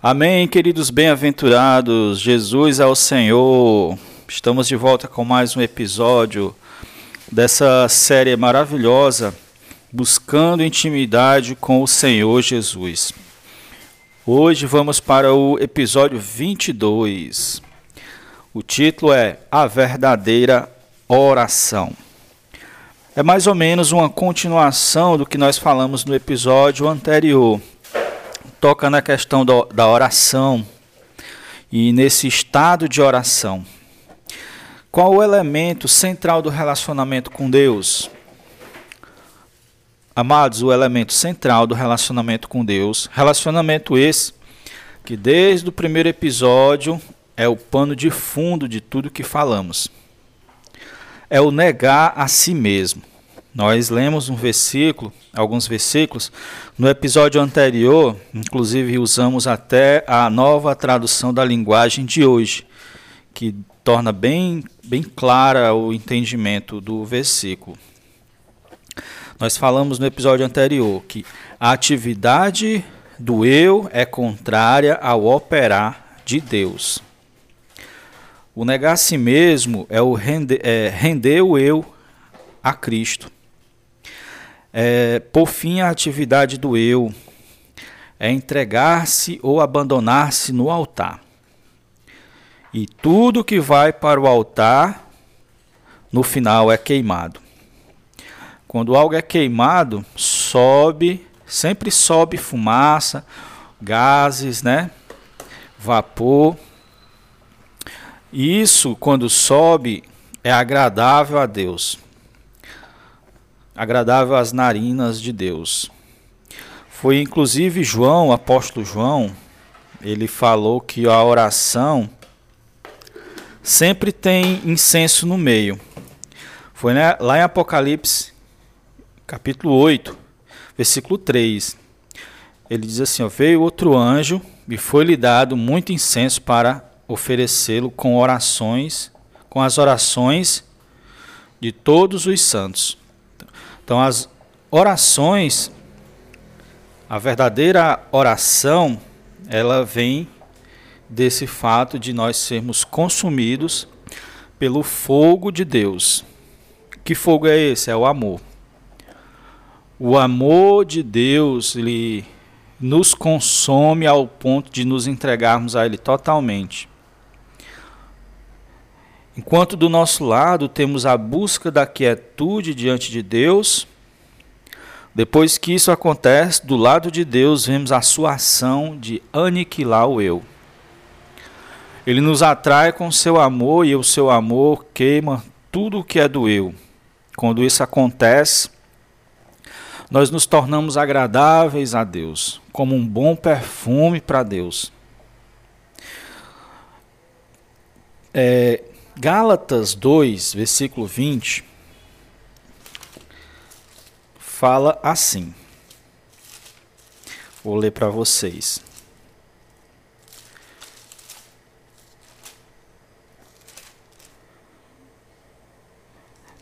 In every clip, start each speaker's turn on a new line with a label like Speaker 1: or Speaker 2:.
Speaker 1: Amém, queridos bem-aventurados. Jesus é o Senhor. Estamos de volta com mais um episódio dessa série maravilhosa, buscando intimidade com o Senhor Jesus. Hoje vamos para o episódio 22. O título é A Verdadeira Oração. É mais ou menos uma continuação do que nós falamos no episódio anterior toca na questão do, da oração e nesse estado de oração. Qual o elemento central do relacionamento com Deus? Amados, o elemento central do relacionamento com Deus, relacionamento esse que desde o primeiro episódio é o pano de fundo de tudo que falamos. É o negar a si mesmo. Nós lemos um versículo, alguns versículos, no episódio anterior, inclusive usamos até a nova tradução da linguagem de hoje, que torna bem, bem clara o entendimento do versículo. Nós falamos no episódio anterior que a atividade do eu é contrária ao operar de Deus. O negar a si mesmo é o render, é, render o eu a Cristo é, por fim a atividade do eu, é entregar-se ou abandonar-se no altar. E tudo que vai para o altar, no final é queimado. Quando algo é queimado, sobe, sempre sobe fumaça, gases, né? Vapor. Isso, quando sobe, é agradável a Deus agradável às narinas de Deus. Foi inclusive João, apóstolo João, ele falou que a oração sempre tem incenso no meio. Foi né, lá em Apocalipse, capítulo 8, versículo 3. Ele diz assim: ó, Veio outro anjo e foi-lhe dado muito incenso para oferecê-lo com orações, com as orações de todos os santos. Então, as orações, a verdadeira oração, ela vem desse fato de nós sermos consumidos pelo fogo de Deus. Que fogo é esse? É o amor. O amor de Deus, ele nos consome ao ponto de nos entregarmos a ele totalmente. Enquanto do nosso lado temos a busca da quietude diante de Deus, depois que isso acontece, do lado de Deus vemos a sua ação de aniquilar o eu. Ele nos atrai com seu amor e o seu amor queima tudo o que é do eu. Quando isso acontece, nós nos tornamos agradáveis a Deus, como um bom perfume para Deus. É, Gálatas 2, versículo 20, fala assim. Vou ler para vocês.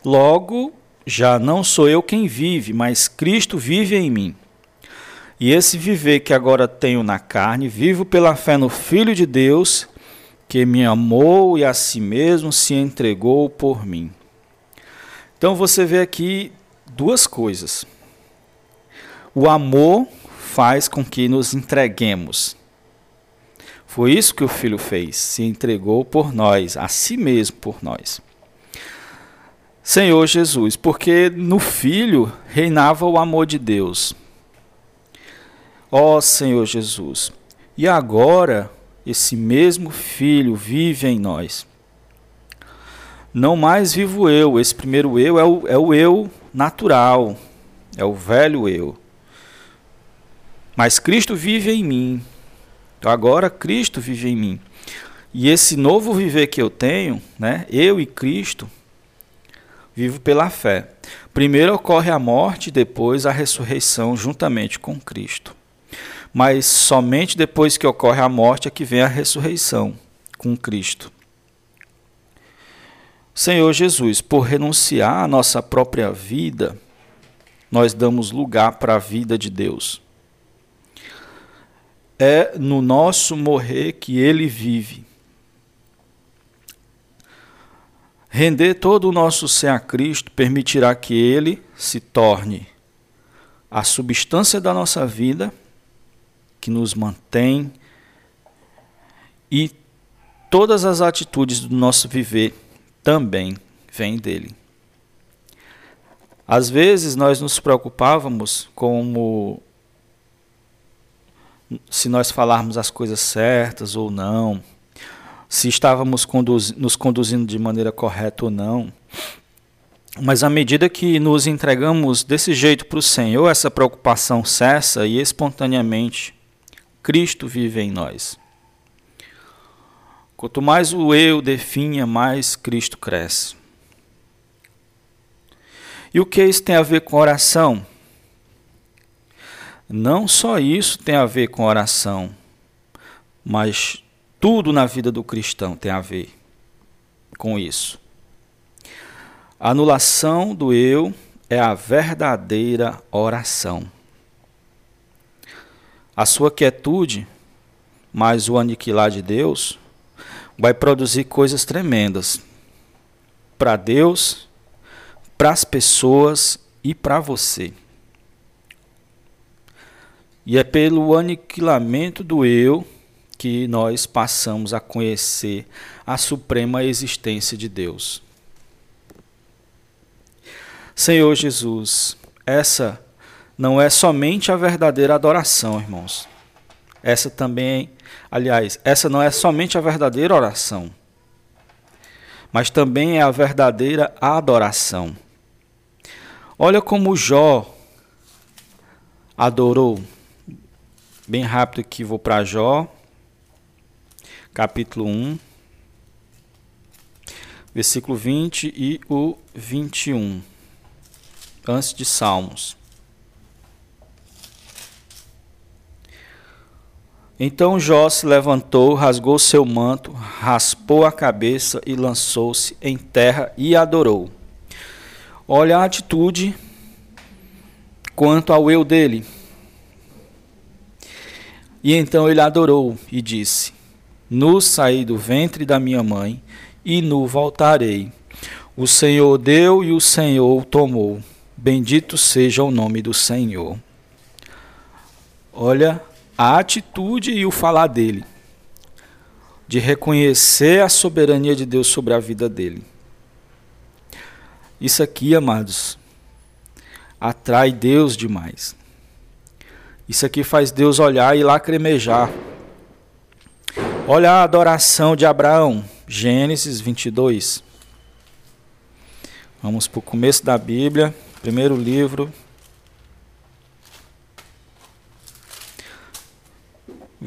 Speaker 1: Logo, já não sou eu quem vive, mas Cristo vive em mim. E esse viver que agora tenho na carne, vivo pela fé no Filho de Deus que me amou e a si mesmo se entregou por mim. Então você vê aqui duas coisas. O amor faz com que nos entreguemos. Foi isso que o filho fez, se entregou por nós, a si mesmo por nós. Senhor Jesus, porque no filho reinava o amor de Deus. Ó Senhor Jesus, e agora esse mesmo Filho vive em nós. Não mais vivo eu, esse primeiro eu é o, é o eu natural, é o velho eu. Mas Cristo vive em mim. Então agora Cristo vive em mim. E esse novo viver que eu tenho, né, eu e Cristo, vivo pela fé. Primeiro ocorre a morte, depois a ressurreição juntamente com Cristo mas somente depois que ocorre a morte é que vem a ressurreição com Cristo. Senhor Jesus, por renunciar à nossa própria vida, nós damos lugar para a vida de Deus. É no nosso morrer que ele vive. Render todo o nosso ser a Cristo permitirá que ele se torne a substância da nossa vida que nos mantém e todas as atitudes do nosso viver também vêm dele. Às vezes nós nos preocupávamos como se nós falarmos as coisas certas ou não, se estávamos conduz nos conduzindo de maneira correta ou não. Mas à medida que nos entregamos desse jeito para o Senhor, essa preocupação cessa e espontaneamente Cristo vive em nós. Quanto mais o eu definha, mais Cristo cresce. E o que isso tem a ver com oração? Não só isso tem a ver com oração, mas tudo na vida do cristão tem a ver com isso. A anulação do eu é a verdadeira oração. A sua quietude, mais o aniquilar de Deus, vai produzir coisas tremendas para Deus, para as pessoas e para você. E é pelo aniquilamento do eu que nós passamos a conhecer a suprema existência de Deus. Senhor Jesus, essa não é somente a verdadeira adoração, irmãos. Essa também, aliás, essa não é somente a verdadeira oração, mas também é a verdadeira adoração. Olha como Jó adorou. Bem rápido aqui vou para Jó, capítulo 1. versículo 20 e o 21, antes de Salmos. Então Jó se levantou, rasgou seu manto, raspou a cabeça e lançou-se em terra e adorou. Olha a atitude quanto ao eu dele. E então ele adorou e disse: Nu saí do ventre da minha mãe, e nu voltarei. O Senhor deu e o Senhor tomou. Bendito seja o nome do Senhor. Olha a atitude e o falar dele, de reconhecer a soberania de Deus sobre a vida dele. Isso aqui, amados, atrai Deus demais. Isso aqui faz Deus olhar e lacrimejar. Olha a adoração de Abraão, Gênesis 22. Vamos para o começo da Bíblia, primeiro livro,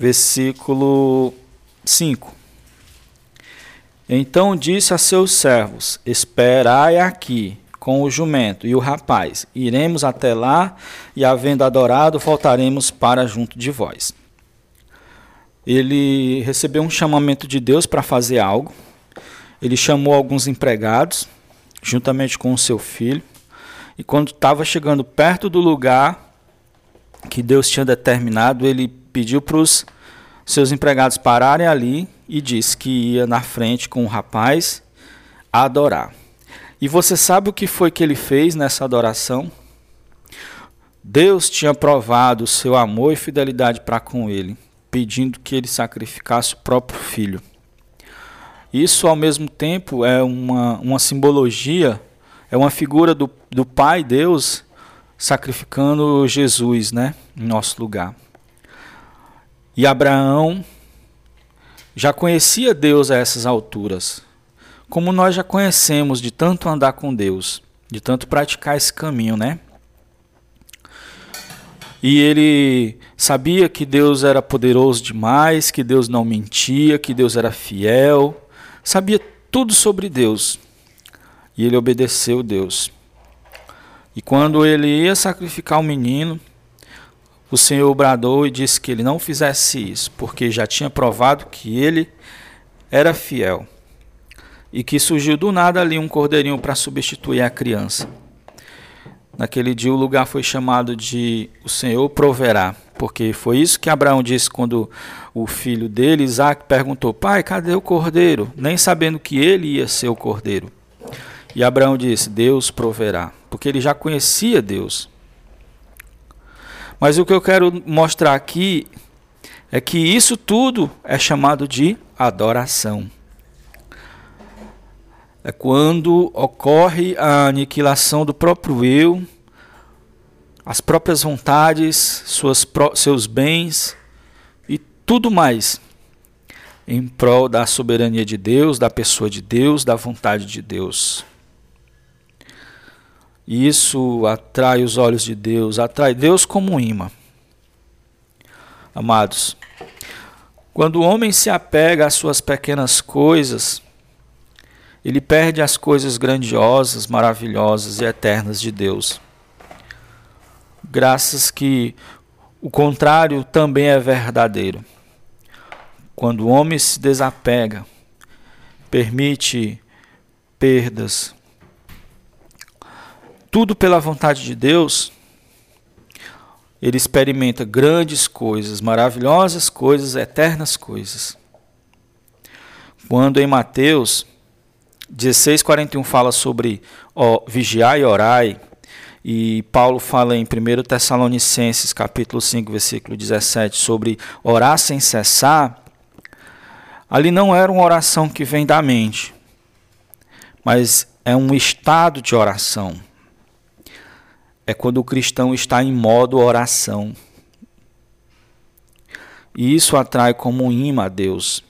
Speaker 1: versículo 5. Então disse a seus servos: Esperai aqui com o jumento e o rapaz. Iremos até lá e, havendo adorado, voltaremos para junto de vós. Ele recebeu um chamamento de Deus para fazer algo. Ele chamou alguns empregados, juntamente com o seu filho. E quando estava chegando perto do lugar que Deus tinha determinado, ele pediu para os seus empregados pararem ali e disse que ia na frente com o rapaz adorar. E você sabe o que foi que ele fez nessa adoração? Deus tinha provado o seu amor e fidelidade para com ele, pedindo que ele sacrificasse o próprio filho. Isso, ao mesmo tempo, é uma, uma simbologia, é uma figura do, do Pai Deus sacrificando Jesus né, em nosso lugar. E Abraão já conhecia Deus a essas alturas, como nós já conhecemos de tanto andar com Deus, de tanto praticar esse caminho, né? E ele sabia que Deus era poderoso demais, que Deus não mentia, que Deus era fiel, sabia tudo sobre Deus. E ele obedeceu Deus. E quando ele ia sacrificar o menino, o Senhor bradou e disse que ele não fizesse isso, porque já tinha provado que ele era fiel. E que surgiu do nada ali um cordeirinho para substituir a criança. Naquele dia o lugar foi chamado de O Senhor proverá, porque foi isso que Abraão disse quando o filho dele, Isaac, perguntou: Pai, cadê o cordeiro? Nem sabendo que ele ia ser o cordeiro. E Abraão disse: Deus proverá, porque ele já conhecia Deus. Mas o que eu quero mostrar aqui é que isso tudo é chamado de adoração. É quando ocorre a aniquilação do próprio eu, as próprias vontades, suas, seus bens e tudo mais em prol da soberania de Deus, da pessoa de Deus, da vontade de Deus. E isso atrai os olhos de Deus, atrai Deus como um imã. Amados, quando o homem se apega às suas pequenas coisas, ele perde as coisas grandiosas, maravilhosas e eternas de Deus. Graças que o contrário também é verdadeiro. Quando o homem se desapega, permite perdas, tudo pela vontade de Deus, ele experimenta grandes coisas, maravilhosas coisas, eternas coisas. Quando em Mateus 16:41 fala sobre ó, vigiar e orai, e Paulo fala em 1 Tessalonicenses capítulo 5, versículo 17 sobre orar sem cessar, ali não era uma oração que vem da mente, mas é um estado de oração é quando o cristão está em modo oração. E isso atrai como um imã a Deus.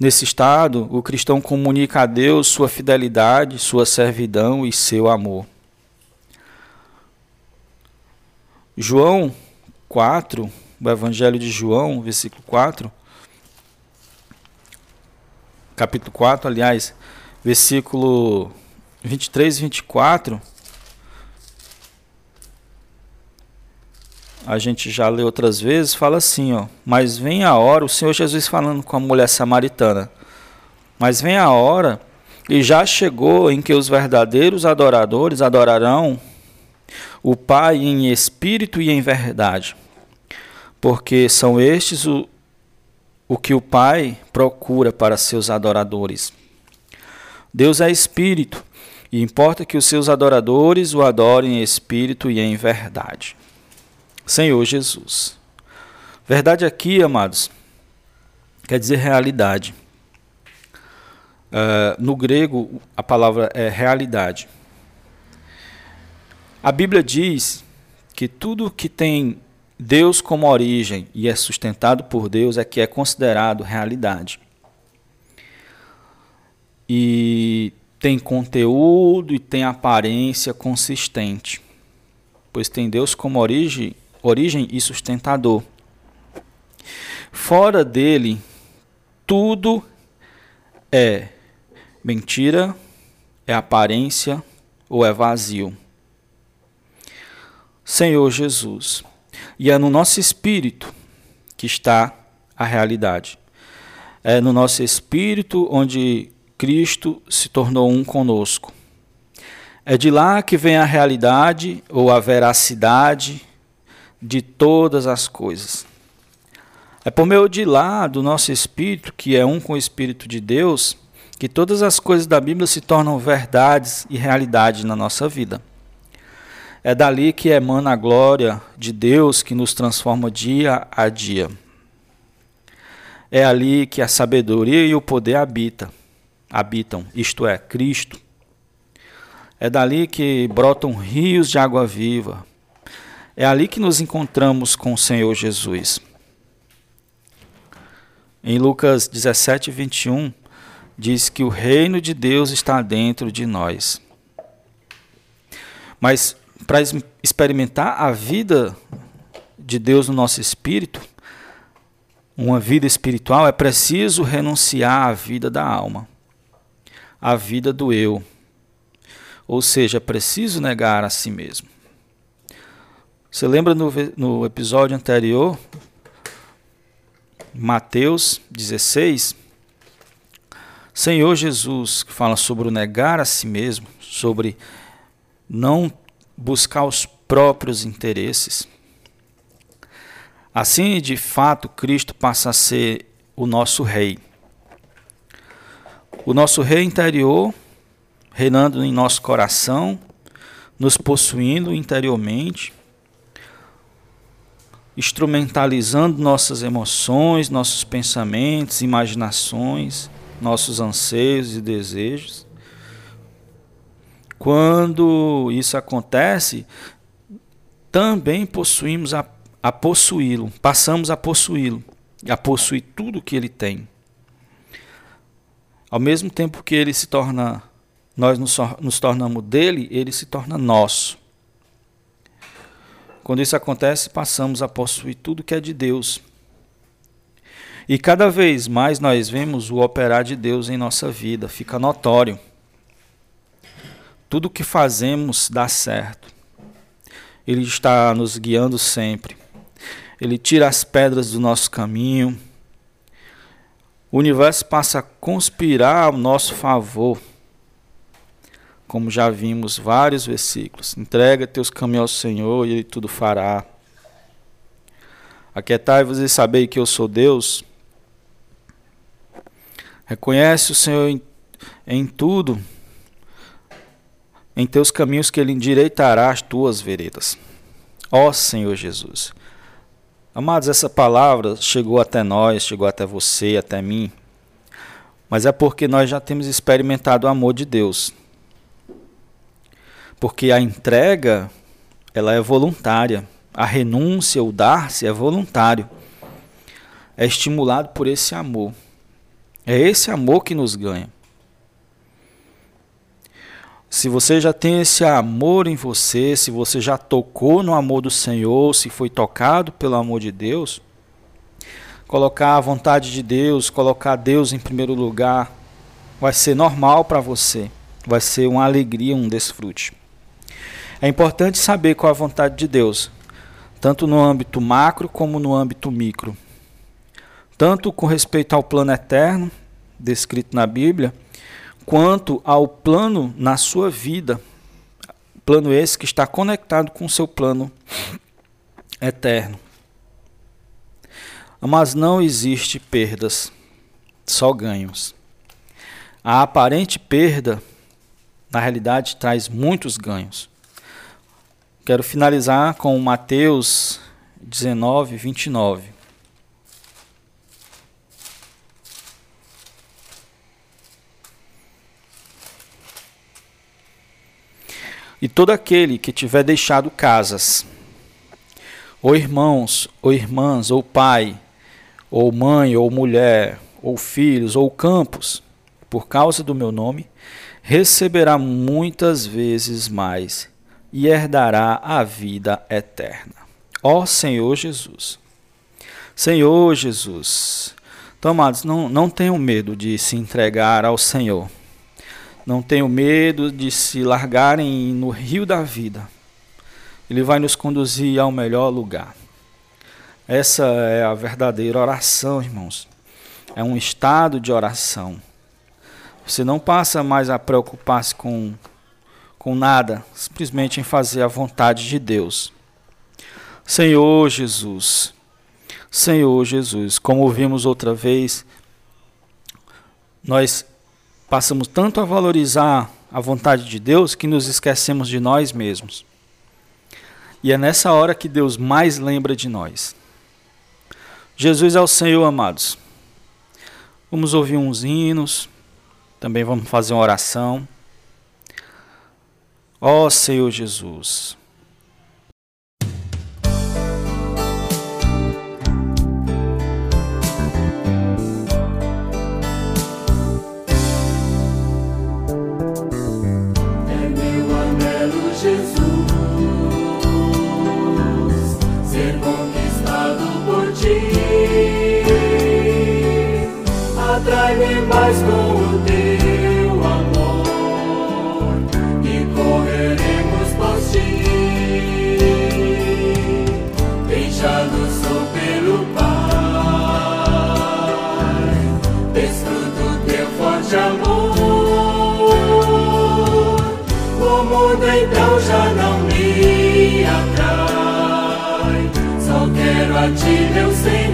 Speaker 1: Nesse estado, o cristão comunica a Deus sua fidelidade, sua servidão e seu amor. João 4, o Evangelho de João, versículo 4, capítulo 4, aliás, versículo 23 e 24, a gente já leu outras vezes, fala assim, ó, mas vem a hora, o Senhor Jesus falando com a mulher samaritana, mas vem a hora, e já chegou em que os verdadeiros adoradores adorarão o Pai em espírito e em verdade, porque são estes o, o que o Pai procura para seus adoradores. Deus é espírito, e importa que os seus adoradores o adorem em espírito e em verdade. Senhor Jesus. Verdade aqui, amados, quer dizer realidade. Uh, no grego, a palavra é realidade. A Bíblia diz que tudo que tem Deus como origem e é sustentado por Deus é que é considerado realidade. E tem conteúdo e tem aparência consistente, pois tem Deus como origem origem e sustentador. Fora dele, tudo é mentira, é aparência ou é vazio. Senhor Jesus. E é no nosso espírito que está a realidade. É no nosso espírito onde Cristo se tornou um conosco. É de lá que vem a realidade ou a veracidade de todas as coisas. É por meio de lá, do nosso espírito, que é um com o Espírito de Deus, que todas as coisas da Bíblia se tornam verdades e realidade na nossa vida. É dali que emana a glória de Deus que nos transforma dia a dia. É ali que a sabedoria e o poder habita, habitam, isto é, Cristo. É dali que brotam rios de água viva, é ali que nos encontramos com o Senhor Jesus. Em Lucas 17, 21, diz que o reino de Deus está dentro de nós. Mas para experimentar a vida de Deus no nosso espírito, uma vida espiritual, é preciso renunciar à vida da alma, à vida do eu. Ou seja, é preciso negar a si mesmo. Você lembra no, no episódio anterior, Mateus 16, Senhor Jesus, que fala sobre o negar a si mesmo, sobre não buscar os próprios interesses. Assim, de fato, Cristo passa a ser o nosso rei. O nosso rei interior, reinando em nosso coração, nos possuindo interiormente, instrumentalizando nossas emoções, nossos pensamentos, imaginações, nossos anseios e desejos. Quando isso acontece, também possuímos a, a possuí-lo, passamos a possuí-lo, a possuir tudo que ele tem. Ao mesmo tempo que ele se torna, nós nos, nos tornamos dele, ele se torna nosso. Quando isso acontece, passamos a possuir tudo que é de Deus. E cada vez mais nós vemos o operar de Deus em nossa vida, fica notório. Tudo que fazemos dá certo. Ele está nos guiando sempre. Ele tira as pedras do nosso caminho. O universo passa a conspirar ao nosso favor como já vimos vários versículos. Entrega teus caminhos ao Senhor e Ele tudo fará. Aquietai-vos e sabei que eu sou Deus. Reconhece o Senhor em, em tudo, em teus caminhos que Ele endireitará as tuas veredas. Ó Senhor Jesus. Amados, essa palavra chegou até nós, chegou até você, até mim, mas é porque nós já temos experimentado o amor de Deus. Porque a entrega, ela é voluntária. A renúncia, o dar-se é voluntário. É estimulado por esse amor. É esse amor que nos ganha. Se você já tem esse amor em você, se você já tocou no amor do Senhor, se foi tocado pelo amor de Deus, colocar a vontade de Deus, colocar Deus em primeiro lugar, vai ser normal para você, vai ser uma alegria, um desfrute. É importante saber qual é a vontade de Deus, tanto no âmbito macro como no âmbito micro. Tanto com respeito ao plano eterno, descrito na Bíblia, quanto ao plano na sua vida. Plano esse que está conectado com o seu plano eterno. Mas não existe perdas, só ganhos. A aparente perda, na realidade, traz muitos ganhos. Quero finalizar com Mateus 19, 29. E todo aquele que tiver deixado casas, ou irmãos, ou irmãs, ou pai, ou mãe, ou mulher, ou filhos, ou campos, por causa do meu nome, receberá muitas vezes mais e herdará a vida eterna. Ó Senhor Jesus. Senhor Jesus. Então, amados, não, não tenham medo de se entregar ao Senhor. Não tenham medo de se largarem no rio da vida. Ele vai nos conduzir ao melhor lugar. Essa é a verdadeira oração, irmãos. É um estado de oração. Você não passa mais a preocupar-se com, com nada, simplesmente em fazer a vontade de Deus. Senhor Jesus, Senhor Jesus, como vimos outra vez, nós Passamos tanto a valorizar a vontade de Deus que nos esquecemos de nós mesmos. E é nessa hora que Deus mais lembra de nós. Jesus é o Senhor, amados. Vamos ouvir uns hinos, também vamos fazer uma oração. Ó Senhor Jesus.
Speaker 2: Ti, meu Senhor.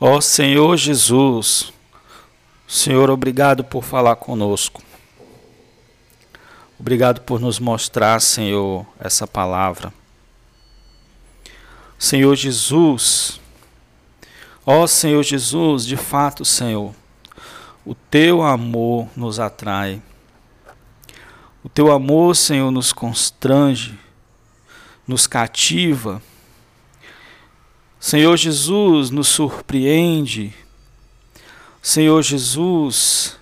Speaker 1: Ó Senhor Jesus, Senhor, obrigado por falar conosco. Obrigado por nos mostrar, Senhor, essa palavra. Senhor Jesus, ó Senhor Jesus, de fato, Senhor, o teu amor nos atrai. O teu amor, Senhor, nos constrange, nos cativa Senhor Jesus nos surpreende. Senhor Jesus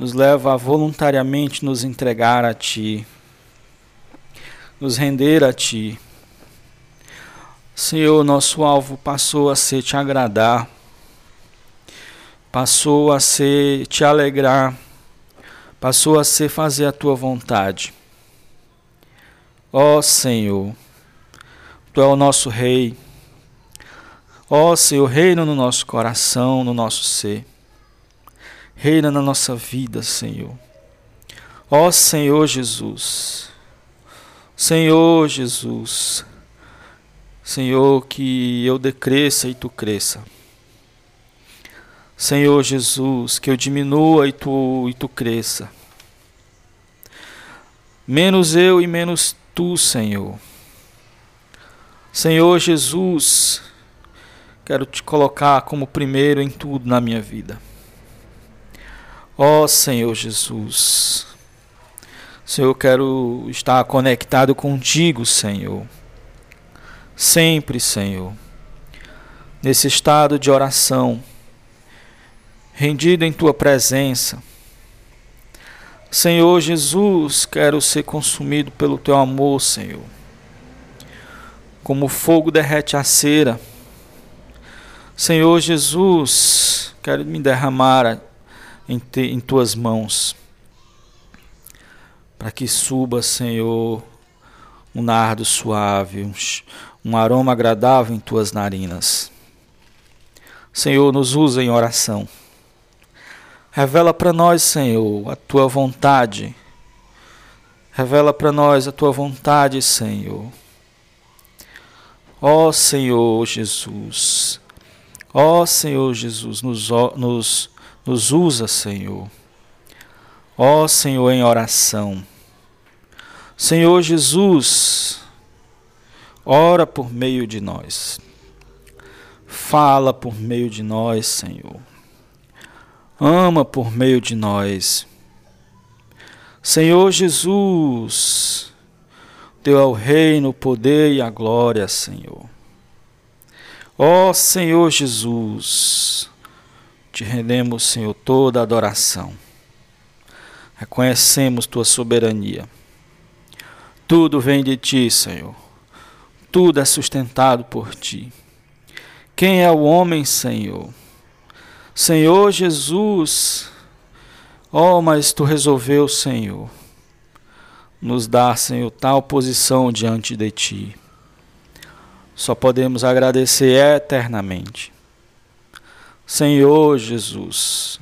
Speaker 1: nos leva a voluntariamente nos entregar a Ti, nos render a Ti. Senhor, nosso alvo passou a ser te agradar, passou a ser te alegrar, passou a ser fazer a tua vontade. Ó Senhor, Tu é o nosso Rei. Ó Senhor, reina no nosso coração, no nosso ser. Reina na nossa vida, Senhor. Ó Senhor Jesus. Senhor Jesus. Senhor, que eu decresça e tu cresça. Senhor Jesus, que eu diminua e tu, e tu cresça. Menos eu e menos tu, Senhor. Senhor Jesus, Quero te colocar como primeiro em tudo na minha vida. Ó oh, Senhor Jesus. Senhor, eu quero estar conectado contigo, Senhor. Sempre, Senhor. Nesse estado de oração, rendido em tua presença. Senhor Jesus, quero ser consumido pelo teu amor, Senhor. Como o fogo derrete a cera, Senhor Jesus, quero me derramar em, te, em tuas mãos, para que suba, Senhor, um nardo suave, um, um aroma agradável em tuas narinas. Senhor, nos usa em oração. Revela para nós, Senhor, a tua vontade. Revela para nós a tua vontade, Senhor. Ó Senhor Jesus, Ó Senhor Jesus, nos, nos, nos usa, Senhor. Ó Senhor, em oração. Senhor Jesus, ora por meio de nós. Fala por meio de nós, Senhor. Ama por meio de nós. Senhor Jesus, Teu é o reino, o poder e a glória, Senhor. Ó Senhor Jesus, te rendemos, Senhor, toda adoração. Reconhecemos tua soberania. Tudo vem de ti, Senhor. Tudo é sustentado por ti. Quem é o homem, Senhor? Senhor Jesus, oh, mas tu resolveu, Senhor, nos dar, Senhor, tal posição diante de ti. Só podemos agradecer eternamente. Senhor Jesus,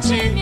Speaker 2: estar.